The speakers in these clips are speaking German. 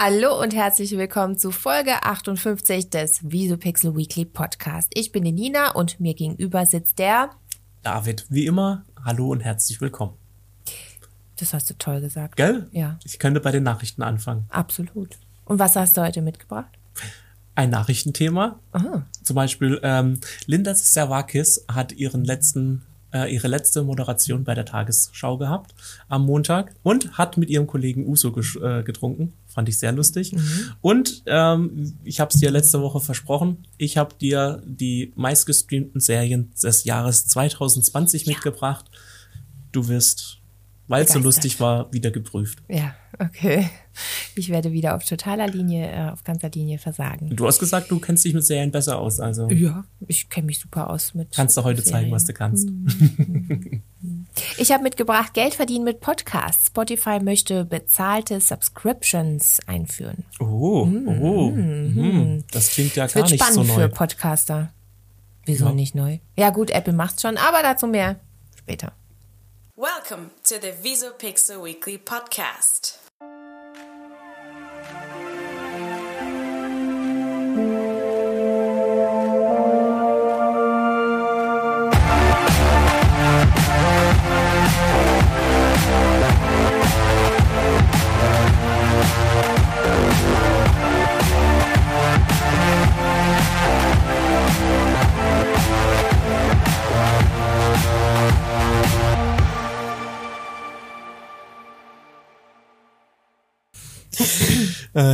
Hallo und herzlich willkommen zu Folge 58 des Visupixel Weekly Podcast. Ich bin die Nina und mir gegenüber sitzt der David. Wie immer, hallo und herzlich willkommen. Das hast du toll gesagt. Gell? Ja. Ich könnte bei den Nachrichten anfangen. Absolut. Und was hast du heute mitgebracht? Ein Nachrichtenthema. Aha. Zum Beispiel ähm, Linda Servakis hat ihren letzten äh, ihre letzte Moderation bei der Tagesschau gehabt am Montag und hat mit ihrem Kollegen Uso äh, getrunken. Fand ich sehr lustig. Und ähm, ich habe es dir letzte Woche versprochen, ich habe dir die meistgestreamten Serien des Jahres 2020 mitgebracht. Du wirst, weil es so lustig war, wieder geprüft. Ja, okay. Ich werde wieder auf totaler Linie, äh, auf ganzer Linie versagen. Du hast gesagt, du kennst dich mit Serien besser aus, also Ja, ich kenne mich super aus mit. kannst du heute zeigen, Serien. was du kannst. Ich habe mitgebracht Geld verdienen mit Podcasts. Spotify möchte bezahlte Subscriptions einführen. Oh, oh, mhm. das klingt ja Es gar wird nicht so spannend für neu. Podcaster. Wieso Ja. nicht neu? Ja gut, Apple macht's schon, aber dazu mehr später. Welcome to the VisoPixel Weekly Podcast.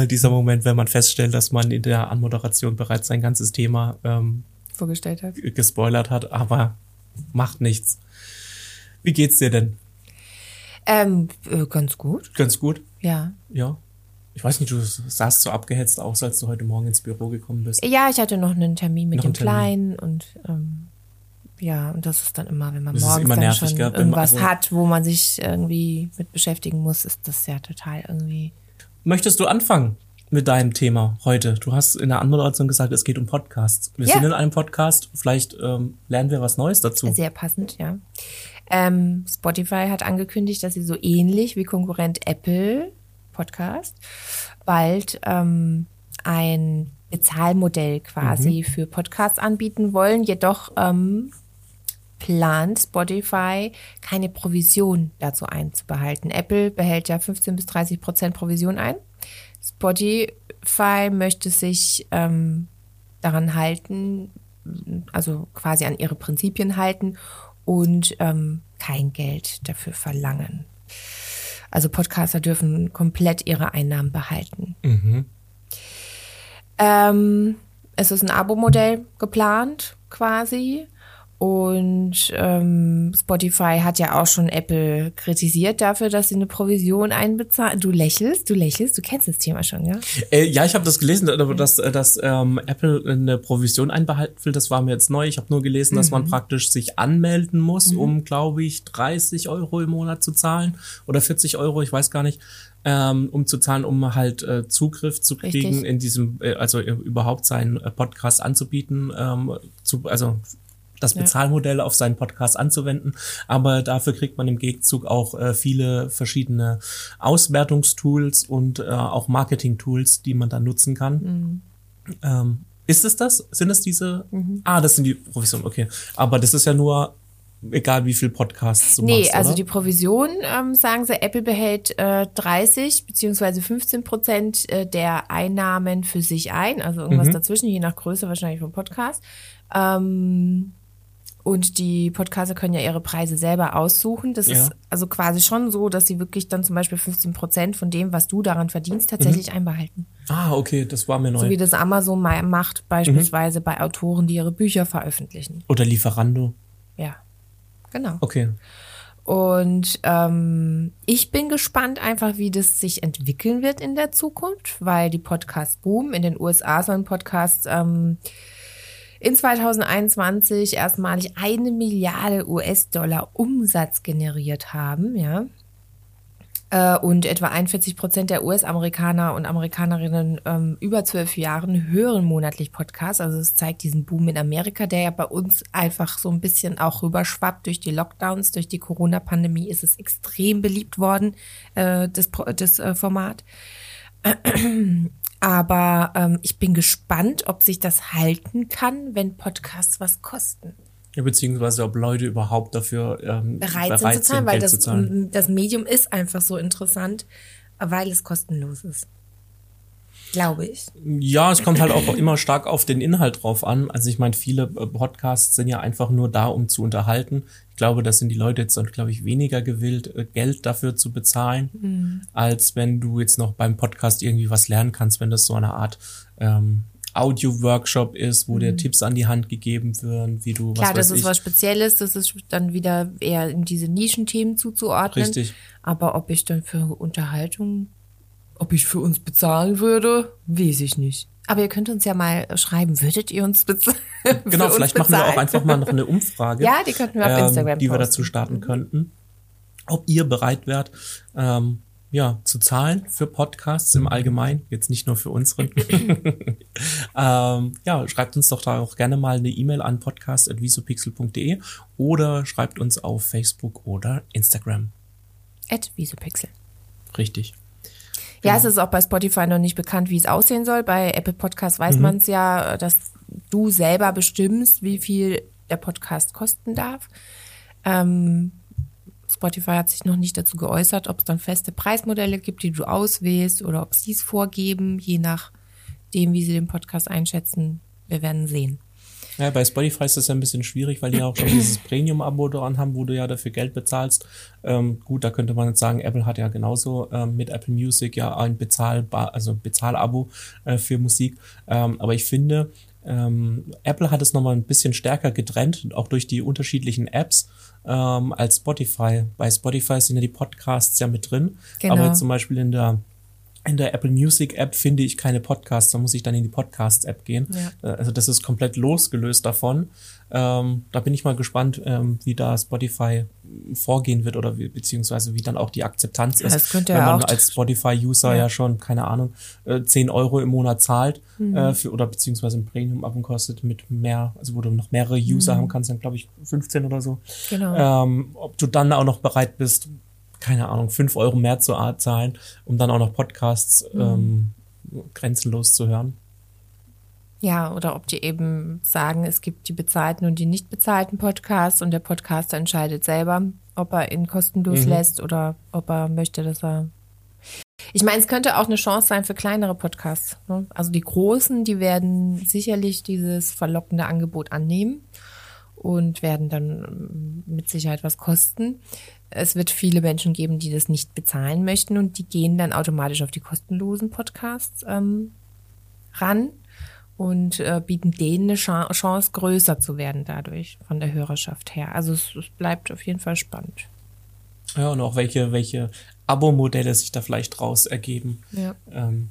Äh, dieser Moment, wenn man feststellt, dass man in der Anmoderation bereits sein ganzes Thema ähm, Vorgestellt hat. gespoilert hat, aber macht nichts. Wie geht's dir denn? Ähm, äh, ganz gut. Ganz gut? Ja. Ja. Ich weiß nicht, du sahst so abgehetzt aus, als du heute Morgen ins Büro gekommen bist. Ja, ich hatte noch einen Termin mit Noch dem Termin. Kleinen und ähm, ja, und das ist dann immer, wenn man Das morgens dann nervig, schon man- irgendwas also- hat, wo man sich irgendwie mit beschäftigen muss, ist das ja total irgendwie. Möchtest du anfangen mit deinem Thema heute? Du hast in der Anmoderation gesagt, es geht um Podcasts. Wir Ja. sind in einem Podcast, vielleicht ähm, lernen wir was Neues dazu. Sehr passend, ja. Ähm, Spotify hat angekündigt, dass sie so ähnlich wie Konkurrent Apple Podcast bald ähm, ein Bezahlmodell quasi für Podcasts anbieten wollen. Jedoch ähm, plant Spotify keine Provision dazu einzubehalten. Apple behält ja 15 bis 30 Prozent Provision ein. Spotify möchte sich ähm, daran halten, also quasi an ihre Prinzipien halten und ähm, kein Geld dafür verlangen. Also Podcaster dürfen komplett ihre Einnahmen behalten. Ähm, es ist ein Abo-Modell geplant quasi. Und ähm, Spotify hat ja auch schon Apple kritisiert dafür, dass sie eine Provision einbezahlen. Du lächelst, du lächelst, du kennst das Thema schon, ja? Äh, ja, ich habe das gelesen, dass, äh, dass ähm, Apple eine Provision einbehalten will, das war mir jetzt neu. Ich habe nur gelesen, dass man praktisch sich anmelden muss, um, glaube ich, 30 Euro im Monat zu zahlen oder 40 Euro, ich weiß gar nicht, ähm, um zu zahlen, um halt äh, Zugriff zu kriegen Richtig. in diesem, äh, also äh, überhaupt seinen äh, Podcast anzubieten, ähm, zu, also das Bezahlmodell auf seinen Podcast anzuwenden. Aber dafür kriegt man im Gegenzug auch äh, viele verschiedene Auswertungstools und äh, auch Marketing-Tools, die man dann nutzen kann. Ähm, ist es das? Sind es diese? Ah, das sind die Provisionen, okay. Aber das ist ja nur, egal wie viel Podcasts du Nee, machst, also oder? die Provision, ähm, sagen sie, Apple behält äh, 30 beziehungsweise 15 Prozent äh, der Einnahmen für sich ein, also Mhm. irgendwas dazwischen, je nach Größe wahrscheinlich vom Podcast. Ähm, und die Podcaster können ja ihre Preise selber aussuchen. Das Ja. ist also quasi schon so, dass sie wirklich dann zum Beispiel 15 Prozent von dem, was du daran verdienst, tatsächlich einbehalten. Ah, okay, das war mir neu. So wie das Amazon ma- macht, beispielsweise Mhm. bei Autoren, die ihre Bücher veröffentlichen. Oder Lieferando. Ja, genau. Okay. Und ähm, ich bin gespannt einfach, wie das sich entwickeln wird in der Zukunft, weil die Podcasts boomen. In den USA sollen Podcasts ähm, in 2021 erstmalig eine Milliarde US-Dollar Umsatz generiert haben, ja. Äh, Und etwa 41 Prozent der US-Amerikaner und Amerikanerinnen ähm, über zwölf Jahren hören monatlich Podcasts. Also es zeigt diesen Boom in Amerika, der ja bei uns einfach so ein bisschen auch rüberschwappt durch die Lockdowns, durch die Corona-Pandemie ist es extrem beliebt worden, äh, das, das äh, Format. Aber ähm, ich bin gespannt, ob sich das halten kann, wenn Podcasts was kosten. Ja, beziehungsweise ob Leute überhaupt dafür ähm, Bereit, bereit, sind zu zahlen, sind, weil das, zu zahlen. das Medium ist einfach so interessant, weil es kostenlos ist. Glaube ich. Ja, es kommt halt auch immer stark auf den Inhalt drauf an. Also ich meine, viele äh, Podcasts sind ja einfach nur da, um zu unterhalten. Ich glaube, da sind die Leute jetzt, glaube ich, weniger gewillt, äh, Geld dafür zu bezahlen, Mhm. als wenn du jetzt noch beim Podcast irgendwie was lernen kannst, wenn das so eine Art ähm, Audio-Workshop ist, wo dir Tipps an die Hand gegeben werden, wie du Mhm. Klar, was das ist ich. was Spezielles, das ist dann wieder eher in diese Nischenthemen zuzuordnen. Richtig. Aber ob ich dann für Unterhaltung, ob ich für uns bezahlen würde, weiß ich nicht. Aber ihr könnt uns ja mal schreiben, würdet ihr uns bezahlen? Genau, vielleicht machen wir auch einfach mal noch eine Umfrage. Ja, die könnten wir auf Instagram ähm, Die wir posten. dazu starten könnten. Ob ihr bereit wärt, ähm, ja, zu zahlen für Podcasts im Allgemeinen, jetzt nicht nur für unseren. ähm, ja, schreibt uns doch da auch gerne mal eine E-Mail an podcast.visopixel.de oder schreibt uns auf Facebook oder Instagram. At Visopixel. Richtig. Ja, es ist auch bei Spotify noch nicht bekannt, wie es aussehen soll. Bei Apple Podcast weiß man es ja, dass du selber bestimmst, wie viel der Podcast kosten darf. Ähm, Spotify hat sich noch nicht dazu geäußert, ob es dann feste Preismodelle gibt, die du auswählst oder ob sie es vorgeben, je nachdem, wie sie den Podcast einschätzen. Wir werden sehen. Ja, bei Spotify ist das ja ein bisschen schwierig, weil die ja auch schon dieses Premium-Abo dran haben, wo du ja dafür Geld bezahlst. Ähm, gut, da könnte man jetzt sagen, Apple hat ja genauso ähm, mit Apple Music ja ein Bezahlbar, also Bezahlabo äh, für Musik. Ähm, aber ich finde, ähm, Apple hat es nochmal ein bisschen stärker getrennt, auch durch die unterschiedlichen Apps ähm, als Spotify. Bei Spotify sind ja die Podcasts ja mit drin, Genau. aber zum Beispiel in der in der Apple Music App finde ich keine Podcasts, da muss ich dann in die Podcasts App gehen. Ja. Äh, Also das ist komplett losgelöst davon. Ähm, da bin ich mal gespannt, ähm, wie da Spotify vorgehen wird oder wie, beziehungsweise wie dann auch die Akzeptanz ist. das könnte wenn ja man auch- als Spotify-User ja. Ja. schon, keine Ahnung, äh, 10 Euro im Monat zahlt Mhm. äh, für, oder beziehungsweise ein Premium-Abo kostet mit mehr, also wo du noch mehrere Mhm. User haben kannst, dann glaube ich 15 oder so. Genau. Ähm, ob du dann auch noch bereit bist, keine Ahnung, 5 Euro mehr zu zahlen, um dann auch noch Podcasts ähm, grenzenlos zu hören. Ja, oder ob die eben sagen, es gibt die bezahlten und die nicht bezahlten Podcasts und der Podcaster entscheidet selber, ob er ihn kostenlos lässt oder ob er möchte, dass er. Ich meine, es könnte auch eine Chance sein für kleinere Podcasts. Ne? Also die großen, die werden sicherlich dieses verlockende Angebot annehmen und werden dann ähm, mit Sicherheit was kosten. Es wird viele Menschen geben, die das nicht bezahlen möchten und die gehen dann automatisch auf die kostenlosen Podcasts ähm, ran und äh, bieten denen eine Cha- Chance, größer zu werden dadurch von der Hörerschaft her. Also es, es bleibt auf jeden Fall spannend. Ja, und auch welche, welche Abo-Modelle sich da vielleicht draus ergeben. Ja. Ähm,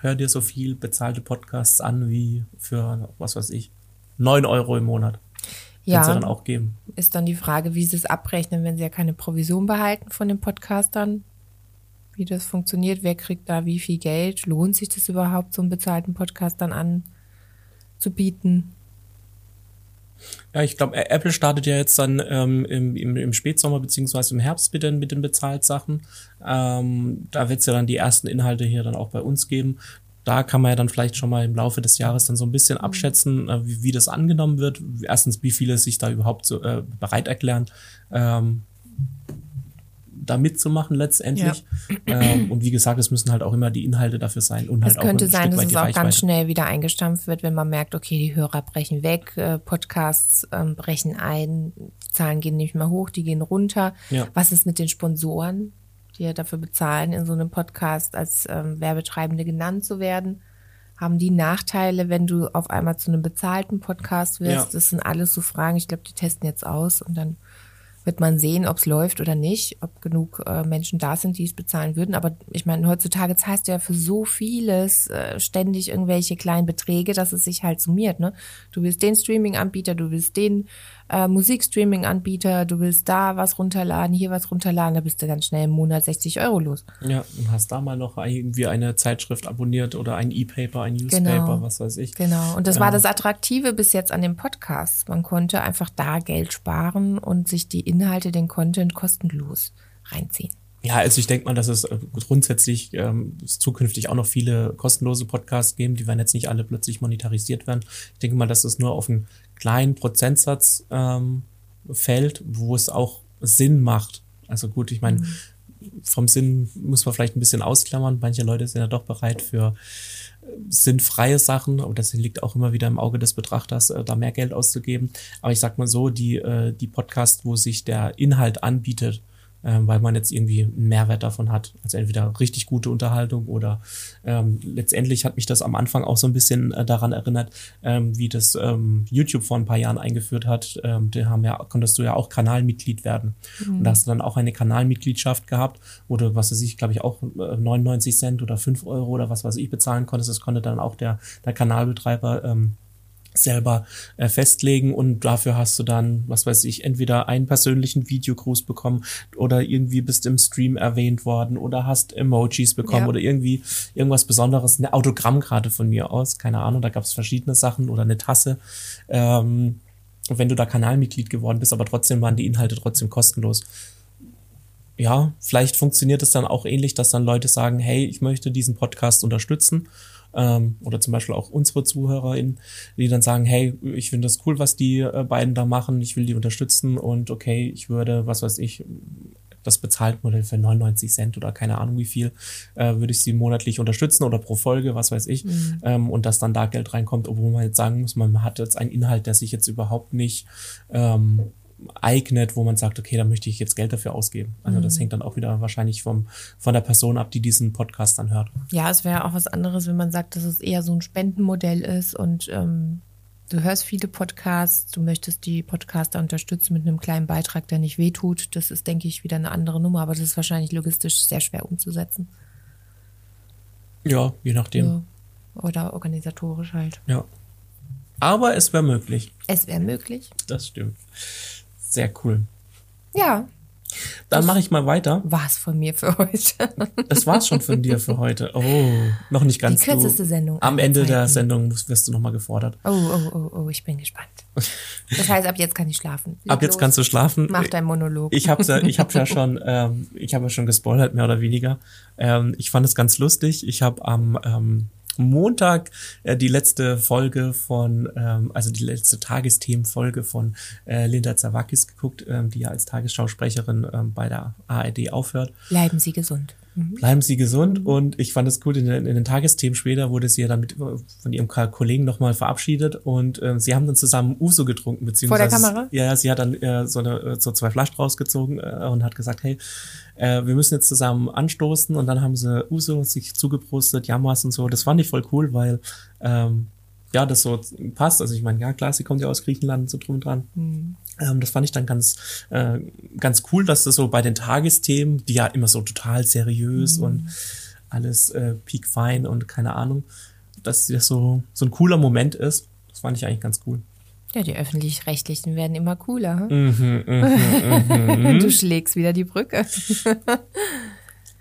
hör dir so viel bezahlte Podcasts an wie für, was weiß ich, 9 Euro im Monat. Ja Ja, dann auch geben. ist dann die Frage, wie sie es abrechnen, wenn sie ja keine Provision behalten von den Podcastern. Wie das funktioniert, wer kriegt da wie viel Geld? Lohnt sich das überhaupt, so einen bezahlten Podcast dann anzubieten? Ja, ich glaube, Apple startet ja jetzt dann ähm, im, im, im Spätsommer beziehungsweise im Herbst mit den, mit den Bezahltsachen. Ähm, da wird es ja dann die ersten Inhalte hier dann auch bei uns geben. Da kann man ja dann vielleicht schon mal im Laufe des Jahres dann so ein bisschen abschätzen, äh, wie, wie das angenommen wird. Erstens, wie viele sich da überhaupt so, äh, bereit erklären, ähm, da mitzumachen letztendlich. Ähm, und wie gesagt, es müssen halt auch immer die Inhalte dafür sein und halt Es könnte auch ein sein, dass es auch Reichweite. ganz schnell wieder eingestampft wird, wenn man merkt, okay, die Hörer brechen weg, äh, Podcasts ähm, brechen ein, die Zahlen gehen nicht mehr hoch, die gehen runter. Ja. Was ist mit den Sponsoren, die ja dafür bezahlen, in so einem Podcast als ähm, Werbetreibende genannt zu werden? Haben die Nachteile, wenn du auf einmal zu einem bezahlten Podcast wirst? Ja. Das sind alles so Fragen. Ich glaube, die testen jetzt aus und dann wird man sehen, ob es läuft oder nicht, ob genug äh, Menschen da sind, die es bezahlen würden. Aber ich meine, heutzutage zahlst du ja für so vieles äh, ständig irgendwelche kleinen Beträge, dass es sich halt summiert. Ne? Du willst den Streaming-Anbieter, du willst den äh, Musikstreaming-Anbieter, du willst da was runterladen, hier was runterladen, da bist du ganz schnell im Monat 60 Euro los. Ja, und hast da mal noch irgendwie eine Zeitschrift abonniert oder ein E-Paper, ein Newspaper, Genau. was weiß ich. Genau. Und das war das Attraktive bis jetzt an dem Podcast. Man konnte einfach da Geld sparen und sich die Inhalte, den Content kostenlos reinziehen. Ja, also ich denke mal, dass es äh, grundsätzlich ähm, es zukünftig auch noch viele kostenlose Podcasts geben, die werden jetzt nicht alle plötzlich monetarisiert werden. Ich denke mal, dass es nur auf einen kleinen Prozentsatz ähm, fällt, wo es auch Sinn macht. Also gut, ich meine, mhm. vom Sinn muss man vielleicht ein bisschen ausklammern. Manche Leute sind ja doch bereit für äh, sinnfreie Sachen, aber das liegt auch immer wieder im Auge des Betrachters, äh, da mehr Geld auszugeben. Aber ich sag mal so, die, äh, die Podcasts, wo sich der Inhalt anbietet, weil man jetzt irgendwie einen Mehrwert davon hat. Also entweder richtig gute Unterhaltung oder ähm, letztendlich hat mich das am Anfang auch so ein bisschen äh, daran erinnert, ähm, wie das ähm, YouTube vor ein paar Jahren eingeführt hat. Ähm, da haben ja, konntest du ja auch Kanalmitglied werden. Mhm. Und da hast du dann auch eine Kanalmitgliedschaft gehabt, wo du, was weiß ich, glaube ich, auch 99 äh, Cent oder 5 Euro oder was weiß ich bezahlen konntest. Das konnte dann auch der, der Kanalbetreiber ähm, selber äh, festlegen und dafür hast du dann, was weiß ich, entweder einen persönlichen Videogruß bekommen oder irgendwie bist im Stream erwähnt worden oder hast Emojis bekommen ja. oder irgendwie irgendwas Besonderes, eine Autogramm gerade von mir aus, keine Ahnung, da gab es verschiedene Sachen oder eine Tasse. Ähm, wenn du da Kanalmitglied geworden bist, aber trotzdem waren die Inhalte trotzdem kostenlos. Ja, vielleicht funktioniert es dann auch ähnlich, dass dann Leute sagen, hey, ich möchte diesen Podcast unterstützen ähm, oder zum Beispiel auch unsere ZuhörerInnen, die dann sagen, hey, ich finde das cool, was die äh, beiden da machen, ich will die unterstützen und okay, ich würde, was weiß ich, das bezahlt Modell für 99 Cent oder keine Ahnung wie viel, äh, würde ich sie monatlich unterstützen oder pro Folge, was weiß ich, mhm. ähm, und dass dann da Geld reinkommt, obwohl man jetzt sagen muss, man hat jetzt einen Inhalt, der sich jetzt überhaupt nicht ähm, eignet, wo man sagt, okay, da möchte ich jetzt Geld dafür ausgeben. Also mhm. das hängt dann auch wieder wahrscheinlich vom, von der Person ab, die diesen Podcast dann hört. Ja, es wäre auch was anderes, wenn man sagt, dass es eher so ein Spendenmodell ist und ähm, du hörst viele Podcasts, du möchtest die Podcaster unterstützen mit einem kleinen Beitrag, der nicht wehtut. Das ist, denke ich, wieder eine andere Nummer, aber das ist wahrscheinlich logistisch sehr schwer umzusetzen. Ja, je nachdem. Ja. Oder organisatorisch halt. Ja. Aber es wäre möglich. Es wäre möglich. Das stimmt. Sehr cool. Ja. Dann mache ich mal weiter. War's von mir für heute. Das war's schon von dir für heute. Oh, noch nicht ganz. Die kürzeste du, Sendung. Am Ende Zeiten. der Sendung wirst du nochmal gefordert. Oh, oh, oh, oh, ich bin gespannt. Das heißt, ab jetzt kann ich schlafen. Leg ab jetzt los. kannst du schlafen. Mach dein Monolog. Ich habe ja, ich hab ja schon, ähm, ich habe ja schon gespoilert mehr oder weniger. Ähm, ich fand es ganz lustig. Ich habe am ähm, Montag äh, die letzte Folge von, ähm, also die letzte Tagesthemenfolge von äh, Linda Zawakis geguckt, ähm, die ja als Tagesschausprecherin ähm, bei der ARD aufhört. Bleiben Sie gesund. Mhm. Bleiben Sie gesund. Mhm. Und ich fand es gut, in, den, in den Tagesthemen später wurde sie ja dann mit, von ihrem Kollegen nochmal verabschiedet und äh, sie haben dann zusammen Uso getrunken, beziehungsweise. Vor der Kamera? Ja, sie hat dann äh, so, eine, äh, so zwei Flaschen rausgezogen äh, und hat gesagt, hey, äh, wir müssen jetzt zusammen anstoßen und dann haben sie Uso sich zugeprostet, Yamas und so. Das fand ich voll cool, weil ähm, ja, das so passt. Also ich meine, ja klar, sie kommt ja aus Griechenland so drum und dran. Mhm. Ähm, das fand ich dann ganz, äh, ganz cool, dass das so bei den Tagesthemen, die ja immer so total seriös mhm. und alles äh, peak fein und keine Ahnung, dass das so, so ein cooler Moment ist. Das fand ich eigentlich ganz cool. Ja, die öffentlich-rechtlichen werden immer cooler. Mhm, mh, mh. du schlägst wieder die Brücke.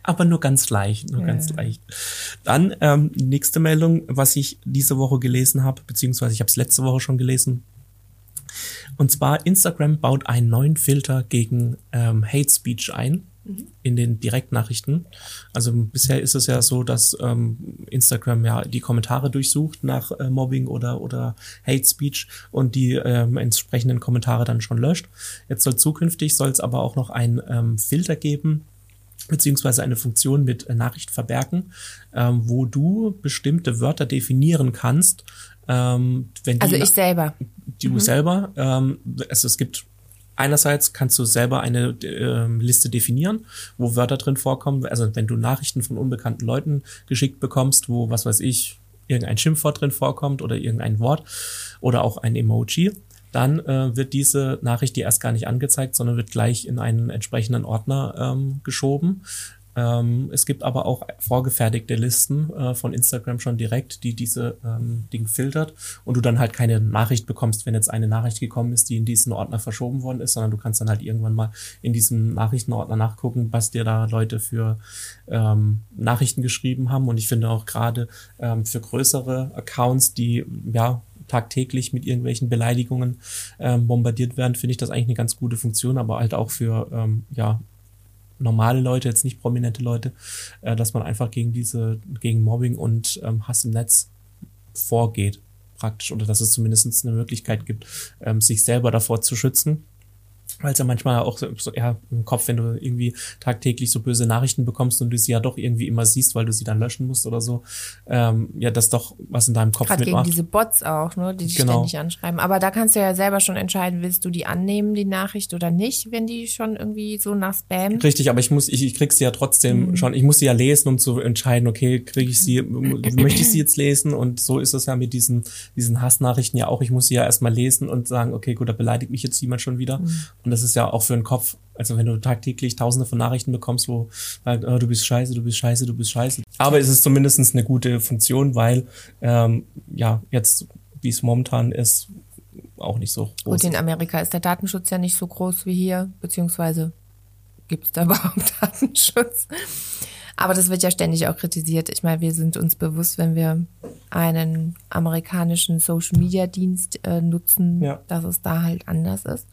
aber nur ganz leicht, nur ja. ganz leicht. Dann ähm, nächste Meldung, was ich diese Woche gelesen habe, beziehungsweise ich habe es letzte Woche schon gelesen. Und zwar Instagram baut einen neuen Filter gegen ähm, Hate Speech ein mhm. in den Direktnachrichten. Also bisher ist es ja so, dass ähm, Instagram ja die Kommentare durchsucht nach äh, Mobbing oder oder Hate Speech und die ähm, entsprechenden Kommentare dann schon löscht. Jetzt soll zukünftig soll es aber auch noch einen ähm, Filter geben, beziehungsweise eine Funktion mit äh, Nachricht verbergen, ähm, wo du bestimmte Wörter definieren kannst. Ähm, wenn also ich selber. Du mhm. selber. Ähm, also es gibt einerseits kannst du selber eine äh, Liste definieren, wo Wörter drin vorkommen. Also wenn du Nachrichten von unbekannten Leuten geschickt bekommst, wo was weiß ich irgendein Schimpfwort drin vorkommt oder irgendein Wort oder auch ein Emoji, dann äh, wird diese Nachricht dir erst gar nicht angezeigt, sondern wird gleich in einen entsprechenden Ordner ähm, geschoben. Ähm, es gibt aber auch vorgefertigte Listen äh, von Instagram schon direkt, die diese ähm, Ding filtert und du dann halt keine Nachricht bekommst, wenn jetzt eine Nachricht gekommen ist, die in diesen Ordner verschoben worden ist, sondern du kannst dann halt irgendwann mal in diesem Nachrichtenordner nachgucken, was dir da Leute für ähm, Nachrichten geschrieben haben. Und ich finde auch gerade ähm, für größere Accounts, die ja tagtäglich mit irgendwelchen Beleidigungen ähm, bombardiert werden, finde ich das eigentlich eine ganz gute Funktion, aber halt auch für ähm, ja normale Leute, jetzt nicht prominente Leute, äh, dass man einfach gegen diese, gegen Mobbing und ähm, Hass im Netz vorgeht, praktisch, oder dass es zumindest eine Möglichkeit gibt, ähm, sich selber davor zu schützen weil es ja manchmal auch so, so ja, im Kopf, wenn du irgendwie tagtäglich so böse Nachrichten bekommst und du sie ja doch irgendwie immer siehst, weil du sie dann löschen musst oder so, ähm, ja, das doch was in deinem Kopf Gerade gegen mitmacht. diese Bots auch, ne, die dich Genau. ständig anschreiben. Aber da kannst du ja selber schon entscheiden, willst du die annehmen, die Nachricht oder nicht, wenn die schon irgendwie so nach Spam. Richtig, aber ich muss, ich, ich krieg sie ja trotzdem Mhm. schon, ich muss sie ja lesen, um zu entscheiden, okay, kriege ich sie, möchte ich sie jetzt lesen? Und so ist es ja mit diesen, diesen Hassnachrichten ja auch. Ich muss sie ja erstmal lesen und sagen, okay, gut, da beleidigt mich jetzt jemand schon wieder. Mhm. Und das ist ja auch für den Kopf, also wenn du tagtäglich tausende von Nachrichten bekommst, wo halt, oh, du bist scheiße, du bist scheiße, du bist scheiße. Aber es ist zumindest eine gute Funktion, weil ähm, ja, jetzt, wie es momentan ist, auch nicht so groß. Gut, in Amerika ist der Datenschutz ja nicht so groß wie hier, beziehungsweise gibt es da überhaupt Datenschutz? Aber das wird ja ständig auch kritisiert. Ich meine, wir sind uns bewusst, wenn wir einen amerikanischen Social-Media-Dienst äh, nutzen, Ja. dass es da halt anders ist.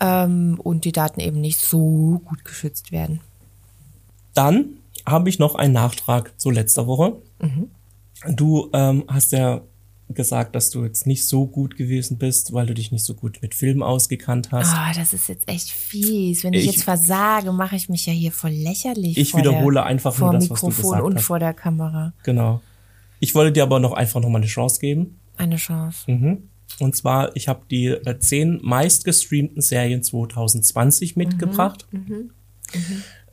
Ähm, und die Daten eben nicht so gut geschützt werden. Dann habe ich noch einen Nachtrag zu letzter Woche. Du ähm, hast ja gesagt, dass du jetzt nicht so gut gewesen bist, weil du dich nicht so gut mit Filmen ausgekannt hast. Ah, das ist jetzt echt fies. Wenn ich, Ich- jetzt versage, mache ich mich ja hier voll lächerlich. Ich vor wiederhole der, einfach vor nur das, was du Mikrofon gesagt und hast. vor der Kamera. Genau. Ich wollte dir aber noch einfach noch mal eine Chance geben. Eine Chance. Mhm. Und zwar, ich habe die äh, zehn meistgestreamten Serien 2020 mitgebracht.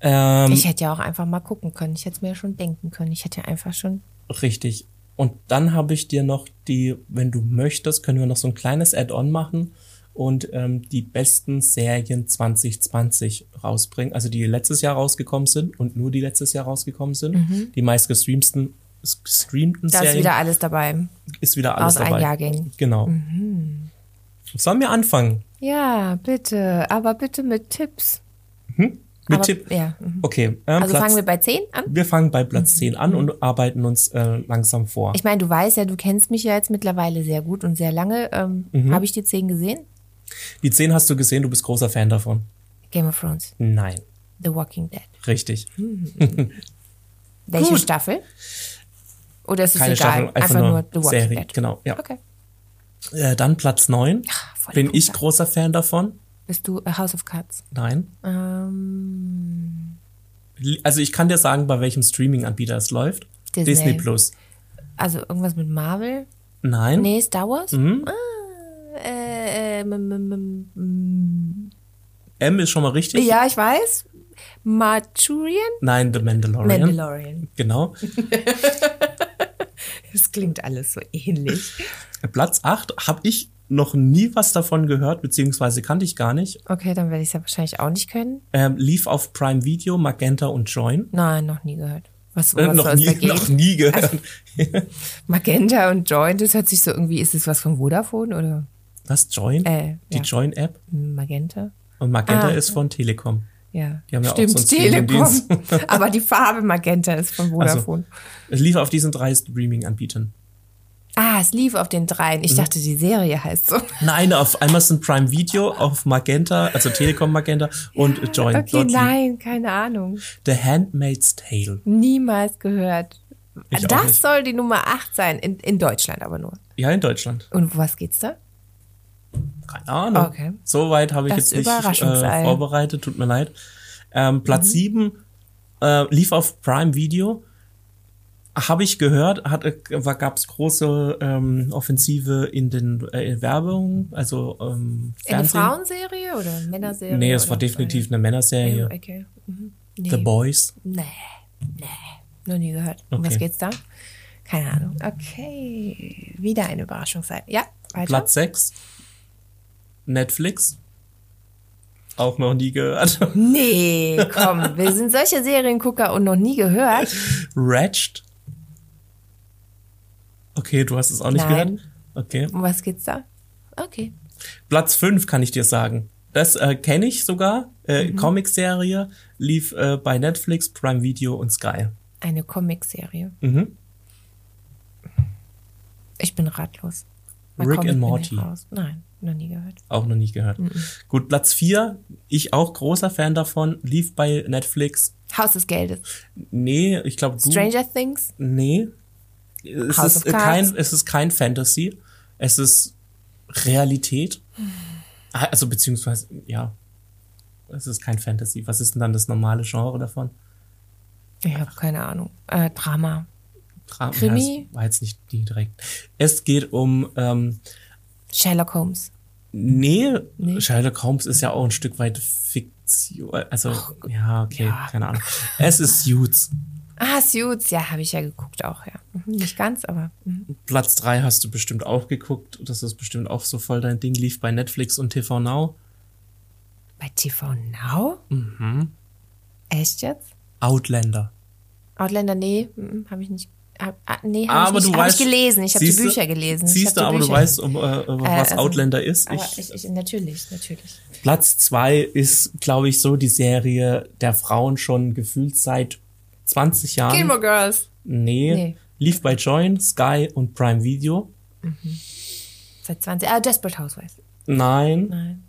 Ähm, Ich hätte ja auch einfach mal gucken können. Ich hätte es mir ja schon denken können. Ich hätte ja einfach schon. Richtig. Und dann habe ich dir noch die, wenn du möchtest, können wir noch so ein kleines Add-on machen und ähm, die besten Serien 2020 rausbringen, also die letztes Jahr rausgekommen sind und nur die letztes Jahr rausgekommen sind. Die meistgestreamten gestreamten Mhm. Da Serien ist wieder alles dabei. ist wieder alles aus allen dabei. Jahrgängen. Genau. Sollen wir anfangen? Ja, bitte. Aber bitte mit Tipps. Mit aber, Tipp. Ja. mhm. Okay. Ähm, Also Platz, fangen wir bei 10 an? wir fangen bei Platz 10 an und arbeiten uns äh, langsam vor. Ich meine, du weißt ja, du kennst mich ja jetzt mittlerweile sehr gut und sehr lange. Ähm, Mhm. Habe ich die 10 gesehen? Die 10 hast du gesehen, du bist großer Fan davon. Game of Thrones, Nein. The Walking Dead. Richtig. Welche Gut. Staffel? Oder ist es Keine egal? Staffel, einfach, nur, The Walking Serie. Dead. Genau, ja. Okay. Äh, dann Platz 9. voll Bin Punkte. ich großer Fan davon? Bist du äh, House of Cards? Nein. Ähm, Also ich kann dir sagen, bei welchem Streaming-Anbieter es läuft. Disney. Disney Plus. also irgendwas mit Marvel? Nein. Nee, Star Wars? Mhm. Ah, äh, äh, m- m- m- m- M ist schon mal richtig. ja, ich weiß. Marturian? Nein, The Mandalorian. Mandalorian. Genau. Das klingt alles so ähnlich. Platz 8 habe ich noch nie was davon gehört, beziehungsweise kannte ich gar nicht. Okay, dann werde ich es ja wahrscheinlich auch nicht können. Ähm, lief auf Prime Video, Magenta und Join. Nein, noch nie gehört. Was, Äh, was noch, soll es nie, noch nie gehört. Magenta und Joint, das hört sich so irgendwie, ist es was von Vodafone oder Was? Join? Äh, Die ja. Join-App. Magenta? Und Magenta Ah. ist von Telekom. Ja, Die haben ja auch stimmt, so einen Telekom. Aber die Farbe Magenta ist von Vodafone. Es lief auf diesen drei Streaming-Anbietern. Ah, es lief auf den dreien. Mhm. Ich dachte, die Serie heißt so. Nein, auf Amazon Prime Video, auf Magenta, also Telekom Magenta und Join. Okay, Dort nein, keine Ahnung. The Handmaid's Tale. Niemals gehört. Ich auch das soll die Nummer 8 sein, in, in Deutschland aber nur. Ja, in Deutschland. Und um was geht's da? Keine Ahnung. Okay. So weit habe ich Das jetzt nicht äh, vorbereitet, tut mir leid. Ähm, Mhm. Platz sieben äh, lief auf Prime Video. Habe ich gehört, hat, gab es große ähm, Offensive in den äh, Werbung, also ähm, Eine Fernsehen. Frauenserie oder Männerserie? Nee, es war definitiv eine Männerserie. Okay. Mhm. Nee. The Boys. Nee, nee, noch nie gehört. Um Okay. was geht's da? Keine Ahnung. Okay, wieder eine Überraschungsseite. Ja, weiter. Platz 6. Netflix. Auch noch nie gehört. Nee, komm, wir sind solche Seriengucker und noch nie gehört. Ratched. Okay, du hast es auch nicht Nein. gehört. Okay. Um was geht's da? Okay. Platz 5 kann ich dir sagen. Das äh, kenne ich sogar. Äh, Mhm. Comicserie lief äh, bei Netflix, Prime Video und Sky. Eine Comicserie. Mhm. Ich bin ratlos. Man Rick and Morty. Nein, noch nie gehört. Auch noch nicht gehört. Gut, Platz vier, ich auch großer Fan davon, lief bei Netflix. Haus des Geldes. Nee, ich glaube du. Stranger Things. Nee. Es House ist, kein, es ist kein Fantasy. Es ist Realität. Ah, Also beziehungsweise, ja. Es ist kein Fantasy. Was ist denn dann das normale Genre davon? Ich habe keine Ahnung. Äh, Drama. Dra Krimi? Ja, es war jetzt nicht die direkt. Es geht um, ähm, Sherlock Holmes. nee, Nee. Sherlock Holmes ist ja auch ein Stück weit Fiktion. Also, ja, okay, ja. keine Ahnung. Es ist Suits. Ah, Suits. Ja, habe ich ja geguckt auch, ja. Mhm, Nicht ganz, aber. Mhm. Platz drei hast du bestimmt auch geguckt. Das ist bestimmt auch so voll dein Ding. Lief bei Netflix und TV Now. Bei TV Now? Mhm. Echt jetzt? Outlander. Outlander, nee, habe ich nicht. Hab, ah, nee, Aber habe ich, du nicht, hab ich weißt- gelesen. Ich habe die siehst du- Bücher gelesen. Ich Siehst hab du, aber du weißt, um, äh, um was also- Outlander ist. Aber Ich, ich, ich, natürlich, natürlich. Platz zwei ist, glaube ich, so die Serie der Frauen schon gefühlt seit 20 Jahren. Gilmore Girls. Nee. Nee. Lief bei Join, Sky und Prime Video. Seit 20. Ah, Desperate Housewives. Nein. Nein.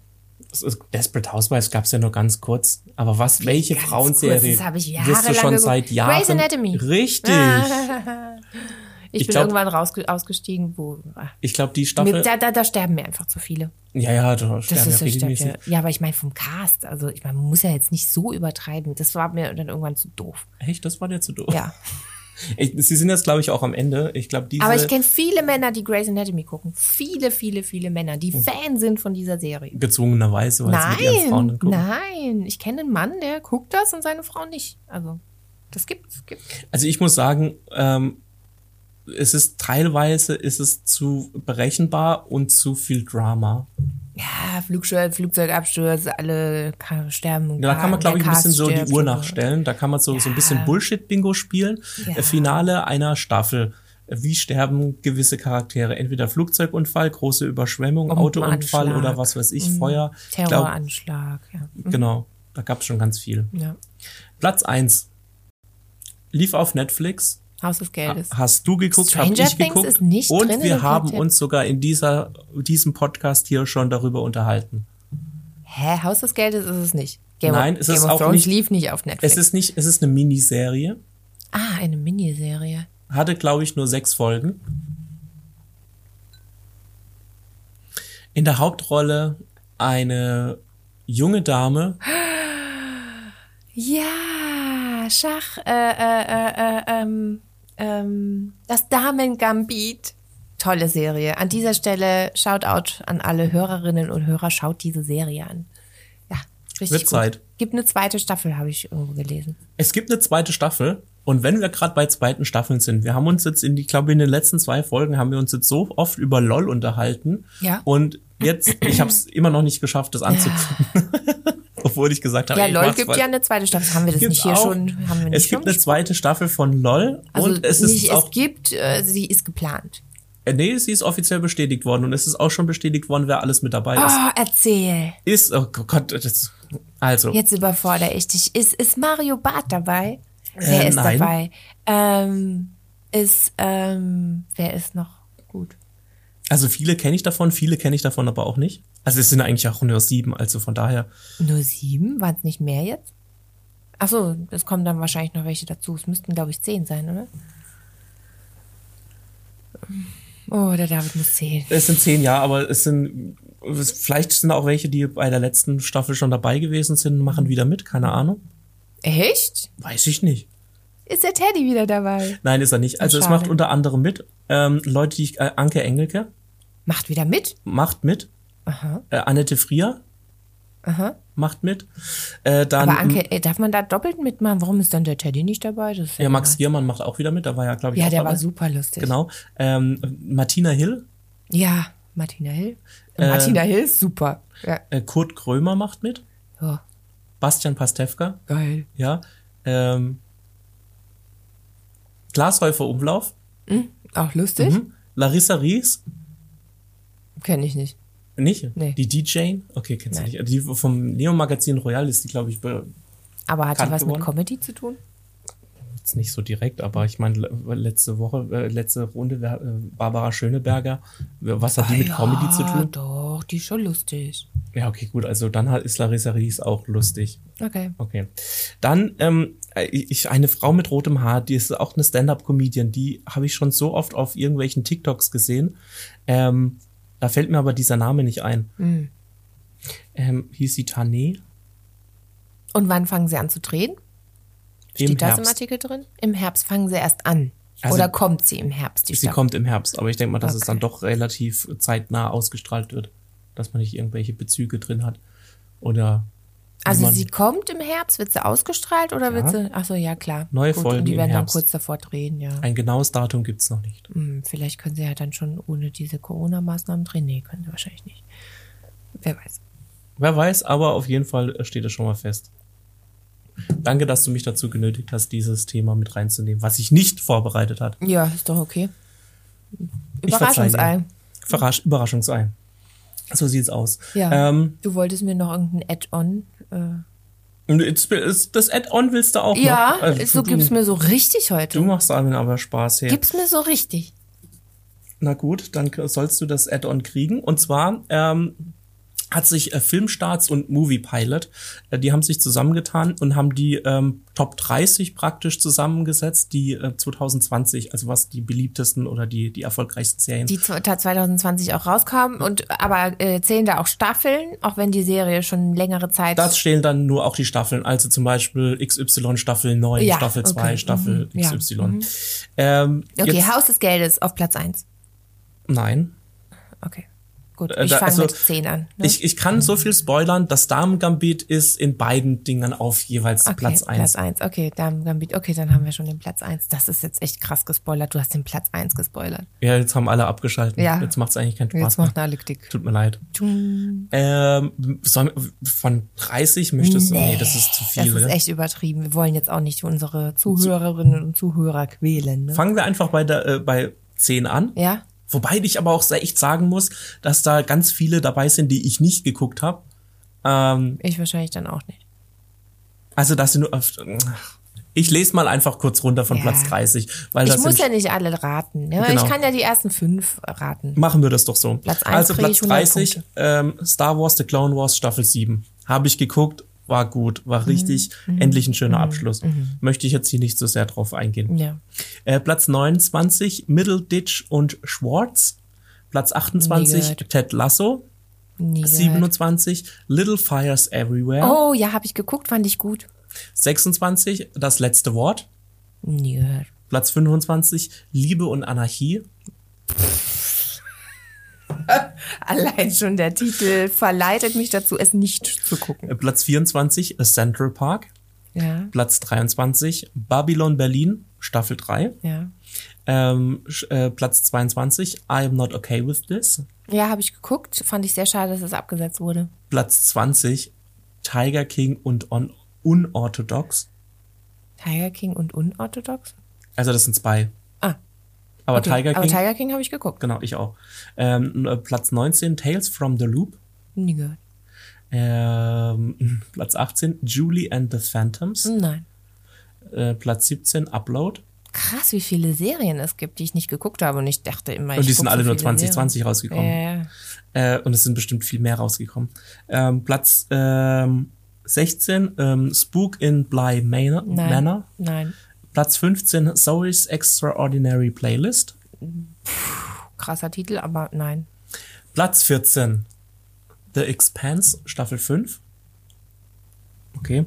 Desperate Housewives gab es ja nur ganz kurz. Aber was, welche ganz Frauenserie kurz? Das habe ich wirst du schon geguckt. seit Jahren? Grey's Anatomy. Richtig. Ich, Ich bin glaub- irgendwann rausge ausgestiegen, wo. Ich glaube, die Staffel. Mir, da, da, da sterben mir einfach zu viele. ja, ja, da Das sterben ja ist stirbt regelmäßig. ja. ja, aber ich meine vom Cast. Also ich meine, man muss ja jetzt nicht so übertreiben. Das war mir dann irgendwann zu doof. Echt, das war dir zu doof. Ja. Ich, sie sind jetzt, glaube ich, auch am Ende. Ich glaube, diese. Aber ich kenne viele Männer, die Grey's Anatomy gucken. Viele, viele, viele Männer, die Hm. Fan sind von dieser Serie. gezwungenerweise, weil sie mit ihren Frauen dann Nein, gucken. nein. Ich kenne einen Mann, der guckt das und seine Frau nicht. Also, das gibt's. gibt's. Also ich muss sagen, ähm, es ist teilweise ist es zu berechenbar und zu viel Drama. Ja, Flugzeug, Flugzeugabsturz, alle sterben. Ja, da kann man, glaube ich, ein bisschen so die Uhr nachstellen. Da kann man so, so ein bisschen Ja. Bullshit-Bingo spielen. Ja. Äh, Finale einer Staffel. Wie sterben gewisse Charaktere? Entweder Flugzeugunfall, große Überschwemmung, Autounfall oder was weiß ich, Feuer. Ich glaub, Terroranschlag, ja. genau, da gab es schon ganz viel. ja. Platz eins Lief auf Netflix. Haus des Geldes. Hast du geguckt, habe ich geguckt. und wir haben uns sogar in dieser, diesem Podcast hier schon darüber unterhalten. Hä, Haus des Geldes ist es nicht. Game Nein, of, es Game ist auch Thrones nicht- lief nicht auf Netflix. Es ist nicht, es ist eine Miniserie. ah, eine Miniserie. Hatte, glaube ich, nur sechs Folgen. In der Hauptrolle eine junge Dame. Ja, Schach, äh, äh, äh, äh, ähm, ähm, das Damen-Gambit. Tolle Serie. An dieser Stelle Shoutout an alle Hörerinnen und Hörer. Schaut diese Serie an. Ja, richtig Wird gut. Zeit. Gibt eine zweite Staffel, habe ich irgendwo gelesen. Es gibt eine zweite Staffel. Und wenn wir gerade bei zweiten Staffeln sind, wir haben uns jetzt in die, ich glaube, in den letzten zwei Folgen haben wir uns jetzt so oft über LOL unterhalten. Ja. Und jetzt, ich habe es immer noch nicht geschafft, das anzugucken. Obwohl ich gesagt habe, Ja, LOL gibt ja eine zweite Staffel. Haben wir das nicht hier auch. schon? Haben wir nicht es gibt eine zweite Staffel von LOL Also und es ist nicht, auch es gibt, äh, sie ist geplant. Äh, Nee, sie ist offiziell bestätigt worden und es ist auch schon bestätigt worden, wer alles mit dabei ist. Oh, erzähl. Ist, oh Gott, das, also, Jetzt überfordere ich dich. Ist, ist Mario Barth dabei? Wer Äh, ist nein. dabei? Ähm, ist, ähm, wer ist noch gut? also viele kenne ich davon, viele kenne ich davon aber auch nicht. Also es sind eigentlich auch nur sieben, also von daher. Nur sieben? Waren es nicht mehr jetzt? Ach so, es kommen dann wahrscheinlich noch welche dazu. Es müssten, glaube ich, zehn sein, oder? Oh, der David muss zählen. Es sind zehn Jahre, aber es sind, es, vielleicht sind auch welche, die bei der letzten Staffel schon dabei gewesen sind, machen wieder mit, keine Ahnung. Echt? Weiß ich nicht. Ist der Teddy wieder dabei? Nein, ist er nicht. Also es Schade. macht unter anderem mit, ähm, Leute, die ich, äh, Anke Engelke Macht wieder mit? macht mit, Aha, äh, Annette Frier aha. macht mit, äh, dann Aber Anke, äh, darf man da doppelt mitmachen? Warum ist dann der Teddy nicht dabei? Ist ja, Max. Giermann macht auch wieder mit, da war ja, glaube ich, Ja, der dabei. war super lustig. Genau. Ähm, Martina Hill, Ja, Martina Hill. Äh, Martina Hill ist super. Ja. äh, Kurt Krömer macht mit, ja. Bastian Pastewka, Geil. ja, ähm, Glashäufer Umlauf, Auch lustig? mhm. Larissa Ries, Kenne ich nicht. Nicht? Nee. Die DJ? Okay, kennst du Nein. nicht. Die vom Neo-Magazin Royal ist die, glaube ich, be- Aber hat die was geworden? mit Comedy zu tun? jetzt nicht so direkt, aber ich meine, le- letzte Woche, äh, letzte Runde, äh, Barbara Schöneberger, was hat die mit Ah, Comedy zu tun? Doch, die ist schon lustig. Ja, okay, gut, also dann ist Larissa Ries auch lustig. Okay. Okay. Dann, ähm, ich, eine Frau mit rotem Haar, die ist auch eine Stand-Up-Comedian, die habe ich schon so oft auf irgendwelchen TikToks gesehen. Ähm, da fällt mir aber dieser Name nicht ein. Hm. Ähm, hieß sie Tané? Und wann fangen sie an zu drehen? Im Steht das im. Artikel drin? Im Herbst fangen sie erst an. Also- Oder kommt sie im Herbst, Sie Staffel? kommt im Herbst, aber ich denke mal, dass es Okay. dann doch relativ zeitnah ausgestrahlt wird, dass man nicht irgendwelche Bezüge drin hat. Oder Also sie kommt im Herbst, wird sie ausgestrahlt oder wird Ja. sie? Achso, ja klar. Neue Gut, Folgen und die werden dann kurz davor drehen, ja. ein genaues Datum gibt's noch nicht. Hm, vielleicht können sie ja dann schon ohne diese Corona-Maßnahmen drehen. Nee, können sie wahrscheinlich nicht. Wer weiß. Wer weiß, aber auf jeden Fall steht es schon mal fest. Danke, dass du mich dazu genötigt hast, dieses Thema mit reinzunehmen, was ich nicht vorbereitet hat. Ja, ist doch okay. Überraschungsei. Überraschungsei. So sieht's aus. Ja. Ähm, Du wolltest mir noch irgendein Add-on. Äh, das Add-on willst du auch ja, noch? Also, so du, gibt's mir so richtig heute. Du machst einem aber Spaß her. Gib's mir so richtig. Na gut, dann sollst du das Add-on kriegen. Und zwar ähm, hat sich äh, Filmstarts und Movie Pilot, äh, die haben sich zusammengetan und haben die ähm, Top 30 praktisch zusammengesetzt, die äh, 2020, also was die beliebtesten oder die, die erfolgreichsten Serien. Die zw- da 2020 auch rauskamen und aber äh, zählen da auch Staffeln, auch wenn die Serie schon längere Zeit. das stehen dann nur auch die Staffeln, also zum Beispiel XY Staffel 9, Ja, Staffel 2, okay, Staffel mhm, ja, XY. Ähm, okay, Haus des Geldes auf Platz 1. Nein. Okay. Gut, Äh, ich fange also, mit 10 an. Ne? Ich, ich kann so viel spoilern, das Damen-Gambit ist in beiden Dingen auf jeweils okay, Platz 1. Platz 1. Okay, dann, okay, dann haben wir schon den Platz 1. Das ist jetzt echt krass gespoilert. Du hast den Platz 1 gespoilert. Ja, jetzt haben alle abgeschalten. Ja. Jetzt macht's eigentlich keinen Spaß Jetzt macht alle dick. Tut mir leid. Ähm, von 30 möchtest du? Nee, das ist zu viel. Das ist echt übertrieben. Wir wollen jetzt auch nicht unsere Zuhörerinnen und Zuhörer quälen. Ne? Fangen wir einfach bei, der, äh, bei 10 an. Ja? Wobei ich aber auch sehr echt sagen muss, dass da ganz viele dabei sind, die ich nicht geguckt habe. Ähm, Ich wahrscheinlich dann auch nicht. also das sind nur. Ich lese mal einfach kurz runter von Ja. Platz 30, weil Ich das muss ja nicht alle raten. Ne? Genau. Ich kann ja die ersten fünf raten. machen wir das doch so. Platz eins also krieg Platz ich 100 30, Punkte. ähm, Star Wars The Clone Wars Staffel 7. Habe ich geguckt, war gut, war Mhm. richtig, endlich ein schöner Abschluss. Möchte ich jetzt hier nicht so sehr drauf eingehen. Ja. Äh, Platz 29, Middleditch und Schwartz. Platz 28, gehört. Ted Lasso. Nie gehört. 27, Little Fires Everywhere. Oh, ja, habe ich geguckt, fand ich gut. 26, Das letzte Wort. Nie gehört. Platz 25, Liebe und Anarchie. Allein schon der Titel verleitet mich dazu, es nicht zu gucken. Platz 24, A Central Park. Ja, Platz 23, Babylon Berlin, Staffel 3. ja. Ähm, äh, Platz 22, I am not okay with this. Ja, habe ich geguckt. Fand ich sehr schade, dass es abgesetzt wurde. Platz 20, Tiger King und on Unorthodox. Tiger King und unorthodox? Also das sind zwei. Aber okay. Tiger Aber King, Tiger King habe ich geguckt. genau, ich auch. Ähm, äh, Platz 19, Tales from the Loop. Nie gehört. Ähm, Platz 18, Julie and the Phantoms. Nein. Äh, Platz 17, Upload. Krass, wie viele Serien es gibt, die ich nicht geguckt habe. Und ich dachte immer, ich Und die sind so alle nur viele 2020 rausgekommen. Serien. Ja, ja. Äh, und es sind bestimmt viel mehr rausgekommen. Ähm, Platz ähm, 16, ähm, Spook in Bly Manor. Nein. Manor. Nein. Platz 15, Zoe's Extraordinary Playlist. Krasser Titel, aber nein. Platz 14, The Expanse, Staffel 5. Okay.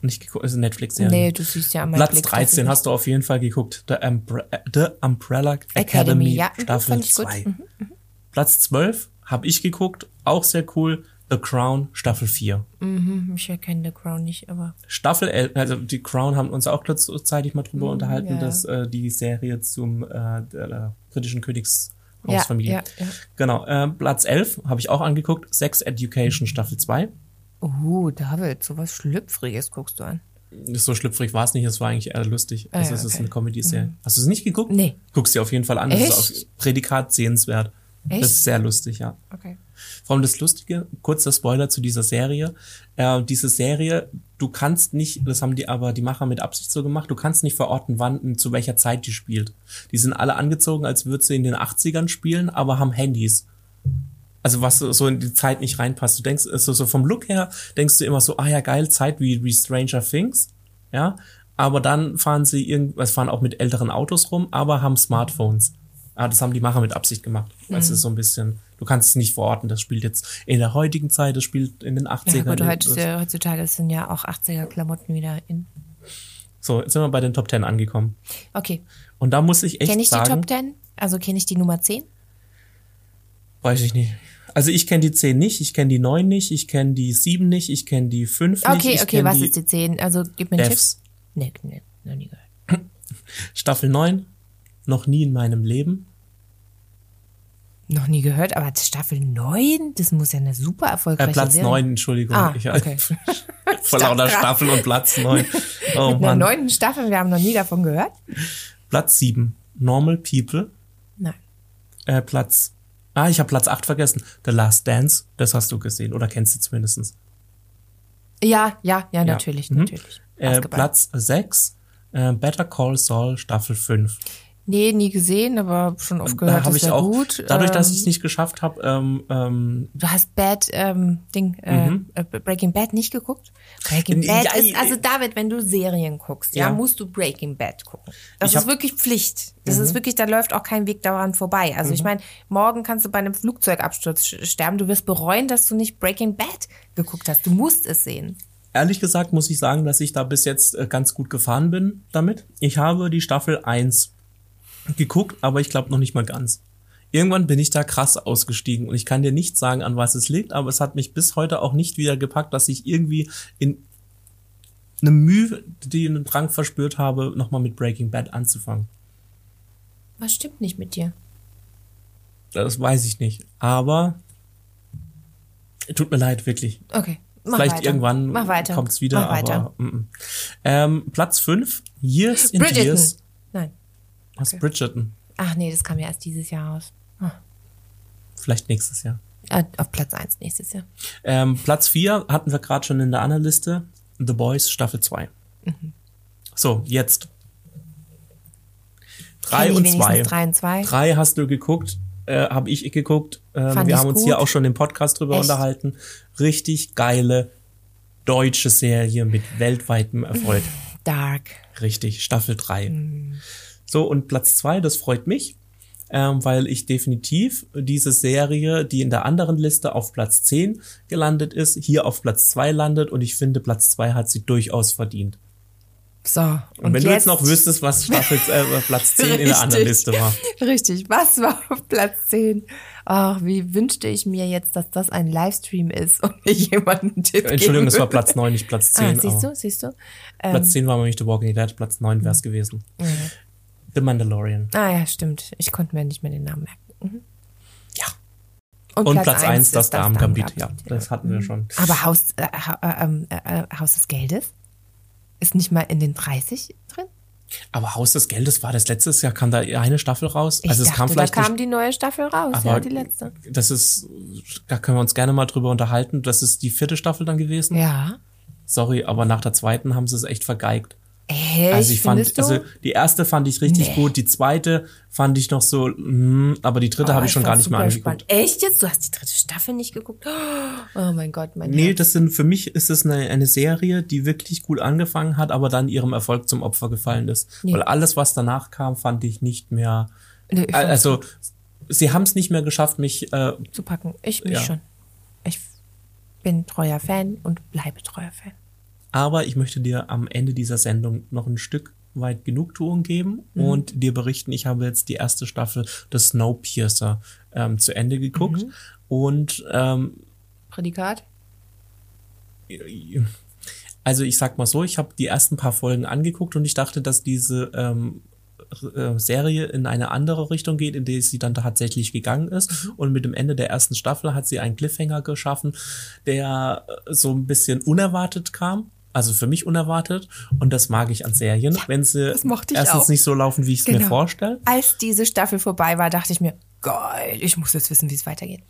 Nicht geguckt, ist eine Netflix-Serie. Nee, du siehst ja meinem Platz dass 13 ich- hast du auf jeden Fall geguckt. The, Umbre The Umbrella Academy, Academy, ja, mhm, Staffel fand ich gut. 2. Platz 12 habe ich geguckt, auch sehr cool. The Crown Staffel 4. Hm, Ich erkenne The Crown nicht, aber Staffel 11, also die Crown haben uns auch kurzzeitig mal drüber unterhalten, Mhm, ja. dass äh, die Serie zum äh, der, der britischen Königshausfamilie. Ja, ja, ja. Genau, äh, Platz 11 habe ich auch angeguckt, Sex Education Staffel 2. Oh, David, sowas Schlüpfriges guckst du an. So schlüpfrig war es nicht, es war eigentlich eher lustig. Ah, also ja, es ist okay. Mhm. eine Comedy-Serie. Hast du es nicht geguckt? Nee. Guckst dir auf jeden Fall an, das ist Echt? auf Prädikat sehenswert. Echt? Das ist sehr lustig, ja. Okay. Vor allem das Lustige, kurzer Spoiler zu dieser Serie. Äh, diese Serie, du kannst nicht, das haben die aber die Macher mit Absicht so gemacht, du kannst nicht verorten, wann, zu welcher Zeit die spielt. Die sind alle angezogen, als würde sie in den 80ern spielen, aber haben Handys. Also was so in die Zeit nicht reinpasst. Du denkst, so, so vom Look her denkst du immer so, ah ja, geil, Zeit wie, wie Stranger Things. Ja. Aber dann fahren sie irgendwas, fahren auch mit älteren Autos rum, aber haben Smartphones. Ah, das haben die Macher mit Absicht gemacht. Mhm. Es ist so ein bisschen, du kannst es nicht verorten, das spielt jetzt in der heutigen Zeit, das spielt in den 80ern. Ja, gut, heutzutage, heutzutage sind ja auch 80er-Klamotten wieder in. So, jetzt sind wir bei den Top 10 angekommen. Okay. Und da muss ich echt Kenne ich sagen, die Top 10? Also kenne ich die Nummer 10? Weiß ich nicht. Also ich kenne die 10 nicht, ich kenne die 9 nicht, ich kenne die 7 nicht, ich kenne die 5 nicht. Okay, ich okay, kenn was ist die 10? Also gib mir einen Tipp. Devs. Nee, nee, noch nie gehört. Staffel 9, noch nie in meinem Leben. Noch nie gehört, aber Staffel 9, das muss ja eine super Äh, erfolgreiche Platz Serie. 9, Entschuldigung. Ah, ich, okay. Vor lauter Staffel und Platz 9. Oh Mit einer Mann. neunten Staffel, wir haben noch nie davon gehört. Platz 7, Normal People. Nein. Äh, Platz, ah, ich habe Platz 8 vergessen. The Last Dance, das hast du gesehen oder kennst du zumindest. Ja, ja, ja, natürlich, Mhm. natürlich. Äh, Basketball. Platz 6, äh, Better Call Saul, Staffel 5. Nee, nie gesehen, aber schon oft gehört, da habe das ich auch, gut. dadurch, dass Ähm, ich es nicht geschafft habe, ähm, ähm, Du hast Bad ähm, Ding äh, äh, Breaking Bad nicht geguckt? Breaking Mhm. Bad Ja, ist also David, wenn du Serien guckst, ja, Ja. musst du Breaking Bad gucken. Das Ich ist Mhm. wirklich Pflicht. Das ist wirklich, da läuft auch kein Weg daran vorbei. Also ich meine, morgen kannst du bei einem Flugzeugabsturz sterben. Du wirst bereuen, dass du nicht Breaking Bad geguckt hast. Du musst es sehen. Ehrlich gesagt muss ich sagen, dass ich da bis jetzt äh, ganz gut gefahren bin damit. Ich habe die Staffel 1 geguckt, aber ich glaube noch nicht mal ganz. Irgendwann bin ich da krass ausgestiegen und ich kann dir nicht sagen, an was es liegt, aber es hat mich bis heute auch nicht wieder gepackt, dass ich irgendwie in eine Mühe, die einen Drang verspürt habe, nochmal mit Breaking Bad anzufangen. Was stimmt nicht mit dir? Das weiß ich nicht. Aber tut mir leid, wirklich. Okay. Mach Vielleicht weiter. irgendwann weiter. kommt's wieder, Mach weiter. aber mm, mm. Ähm, Platz 5, Years in Bridgerton. Years. Was Bridgerton? Ach nee, das kam ja erst dieses Jahr raus. Vielleicht nächstes Jahr. Äh, auf Platz 1 nächstes Jahr. Ähm, Platz 4 hatten wir gerade schon in der anderen Liste. The Boys Staffel 2. Mhm. So, jetzt. 3 Kenn und ich 2. wenigstens drei und zwei. 3 hast du geguckt, äh, habe ich geguckt. Ähm, wir haben uns gut. hier auch schon im Podcast drüber Echt? unterhalten. Richtig geile deutsche Serie mit weltweitem Erfolg. Dark. Richtig, Staffel 3. Mhm. So, und Platz zwei, das freut mich, ähm, weil ich definitiv diese Serie, die in der anderen Liste auf Platz 10 gelandet ist, hier auf Platz zwei landet und ich finde, Platz zwei hat sie durchaus verdient. So. Und, wenn du jetzt noch wüsstest, was Staffel äh, Platz 10 in der anderen Richtig. Liste war. Richtig, was war auf Platz 10? Ach, wie wünschte ich mir jetzt, dass das ein Livestream ist und nicht jemanden Tipp Entschuldigung, es war. Platz 9, nicht Platz 10. Ah, siehst du, siehst du? Ähm, Platz 10 war nämlich The Walking Dead, Platz 9 wäre es gewesen. The Mandalorian. ah ja, stimmt. Ich konnte mir nicht mehr den Namen merken. Mhm. Ja. Und, Platz 1, ist das Damen-Gambit. Ja, das hatten wir schon. Aber Haus, äh, ha, äh, ähm, äh, äh, Haus des Geldes ist nicht mal in den 30 drin? Aber Haus des Geldes war das letztes Jahr, kam da eine Staffel raus? Ich also es dachte, kam vielleicht da kam die neue Staffel raus, Aber ja, die letzte. das ist, da können wir uns gerne mal drüber unterhalten. Das ist die vierte Staffel dann gewesen. Ja. Sorry, aber nach der zweiten haben sie es echt vergeigt. Echt? also ich fand, du? also die erste fand ich richtig Nee. gut, die zweite fand ich noch so, mm, aber die dritte Oh, habe ich schon gar nicht mehr angeguckt. spannend. Echt jetzt? Du hast die dritte Staffel nicht geguckt? Oh mein Gott, mein Nee, Herz. das sind, für mich ist es eine, eine Serie, die wirklich gut angefangen hat, aber dann ihrem Erfolg zum Opfer gefallen ist. Nee. Weil alles, was danach kam, fand ich nicht mehr, Nee, ich also, sie haben es nicht mehr geschafft, mich, äh, zu packen. Ich mich Ja. schon. Ich bin treuer Fan und bleibe treuer Fan. Aber ich möchte dir am Ende dieser Sendung noch ein Stück weit Genugtuung geben Mhm. und dir berichten, ich habe jetzt die erste Staffel des Snowpiercer ähm, zu Ende geguckt Mhm. und ähm, Prädikat? also ich sag mal so, ich habe die ersten paar Folgen angeguckt und ich dachte, dass diese ähm, äh, Serie in eine andere Richtung geht, in die sie dann tatsächlich gegangen ist. Und mit dem Ende der ersten Staffel hat sie einen Cliffhanger geschaffen, der so ein bisschen unerwartet kam. Also für mich unerwartet. Und das mag ich an Serien, wenn sie erstens auch. nicht so laufen, wie ich es mir Genau. vorstelle. Als diese Staffel vorbei war, dachte ich mir, geil, ich muss jetzt wissen, wie es weitergeht.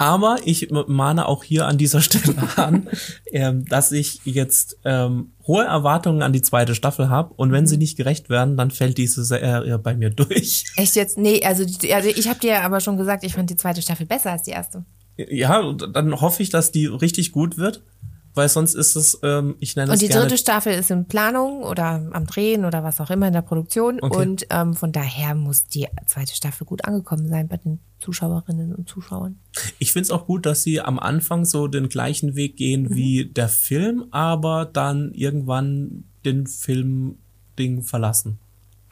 Aber ich mahne auch hier an dieser Stelle an, ähm, dass ich jetzt ähm, hohe Erwartungen an die zweite Staffel habe und wenn sie nicht gerecht werden, dann fällt diese Serie bei mir durch. Echt jetzt? Nee, also, also ich habe dir aber schon gesagt, ich fand die zweite Staffel besser als die erste. Ja, dann hoffe ich, dass die richtig gut wird, weil sonst ist es, ähm, ich nenne Und es die gerne dritte Staffel ist in Planung oder am Drehen oder was auch immer in der Produktion. Okay. Und ähm, von daher muss die zweite Staffel gut angekommen sein bei den Zuschauerinnen und Zuschauern. Ich find's auch gut, dass sie am Anfang so den gleichen Weg gehen Mhm. wie der Film, aber dann irgendwann den Film-Ding verlassen.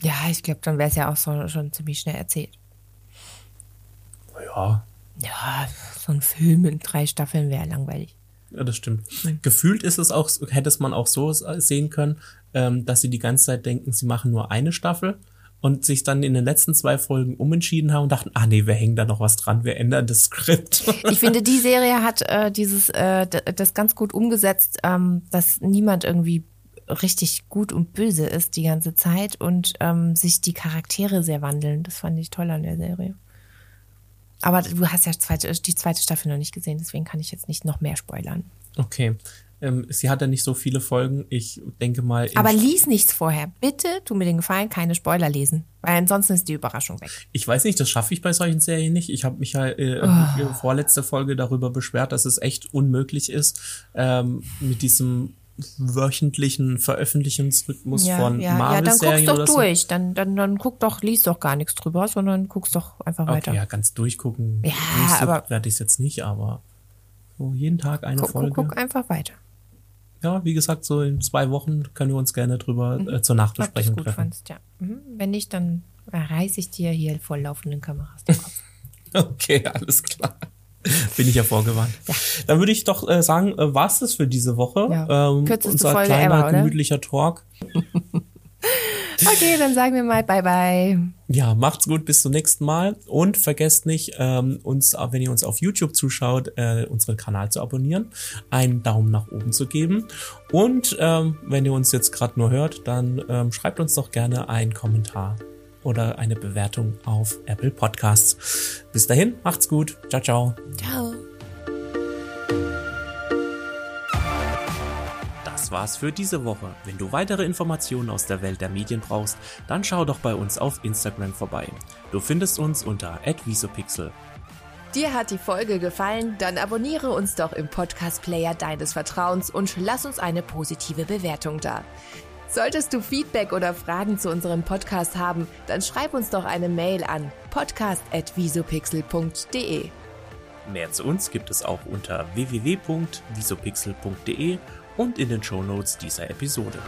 Ja, ich glaube, dann wäre es ja auch so, schon ziemlich schnell erzählt. Ja, Ja, so ein Film in drei Staffeln wäre langweilig. Ja das stimmt. Gefühlt ist es auch, hätte es man auch so sehen können, ähm, dass sie die ganze Zeit denken, sie machen nur eine Staffel und sich dann in den letzten zwei Folgen umentschieden haben und dachten, ah nee, wir hängen da noch was dran, wir ändern das Skript. Ich finde, die Serie hat äh, dieses äh, das ganz gut umgesetzt, ähm, dass niemand irgendwie richtig gut und böse ist die ganze Zeit und ähm, sich die Charaktere sehr wandeln. Das fand ich toll an der Serie. Aber du hast ja zweite, die zweite Staffel noch nicht gesehen, deswegen kann ich jetzt nicht noch mehr spoilern. Okay. Ähm, sie hat ja nicht so viele Folgen. Ich denke mal. Aber lies nichts vorher. Bitte, tu mir den Gefallen, keine Spoiler lesen. Weil ansonsten ist die Überraschung weg. Ich weiß nicht, das schaffe ich bei solchen Serien nicht. Ich habe mich ja äh, in vorletzte Folge darüber beschwert, dass es echt unmöglich ist, ähm, mit diesem wöchentlichen Veröffentlichungsrhythmus von ja, ja, dann guck's Marvel-Serien doch oder so. durch. Dann, dann, dann guck doch, lies doch gar nichts drüber, sondern guck's doch einfach weiter. Okay, ja, ganz durchgucken. Ja, Durchsucht aber- werde ich es jetzt nicht, aber so jeden Tag eine guck, Folge. guck, einfach weiter. Ja, wie gesagt, so in zwei Wochen können wir uns gerne drüber äh, zur Ob Nachbesprechung Mhm. gut treffen. fandst, ja. Mhm. Wenn nicht, dann reiß ich dir hier vor laufenden Kameras den Kopf. Okay, alles klar. Bin ich ja vorgewarnt. Dann würde ich doch äh, sagen, äh, war's das für diese Woche. Ja. Ähm, Kürzeste unser Folge kleiner, ever, oder? gemütlicher Talk. Okay, dann sagen wir mal bye bye. Ja, macht's gut, bis zum nächsten Mal. Und vergesst nicht, ähm, uns, wenn ihr uns auf YouTube zuschaut, äh, unseren Kanal zu abonnieren, einen Daumen nach oben zu geben. Und ähm, wenn ihr uns jetzt gerade nur hört, dann ähm, schreibt uns doch gerne einen Kommentar oder eine Bewertung auf Apple Podcasts. Bis dahin, macht's gut. Ciao, ciao. Ciao. Das war's für diese Woche. Wenn du weitere Informationen aus der Welt der Medien brauchst, dann schau doch bei uns auf Instagram vorbei. Du findest uns unter @visopixel. Dir hat die Folge gefallen? Dann abonniere uns doch im Podcast-Player deines Vertrauens und lass uns eine positive Bewertung da. Solltest du Feedback oder Fragen zu unserem Podcast haben, dann schreib uns doch eine Mail an podcast.visopixel.de. Mehr zu uns gibt es auch unter www.visopixel.de und in den Shownotes dieser Episode.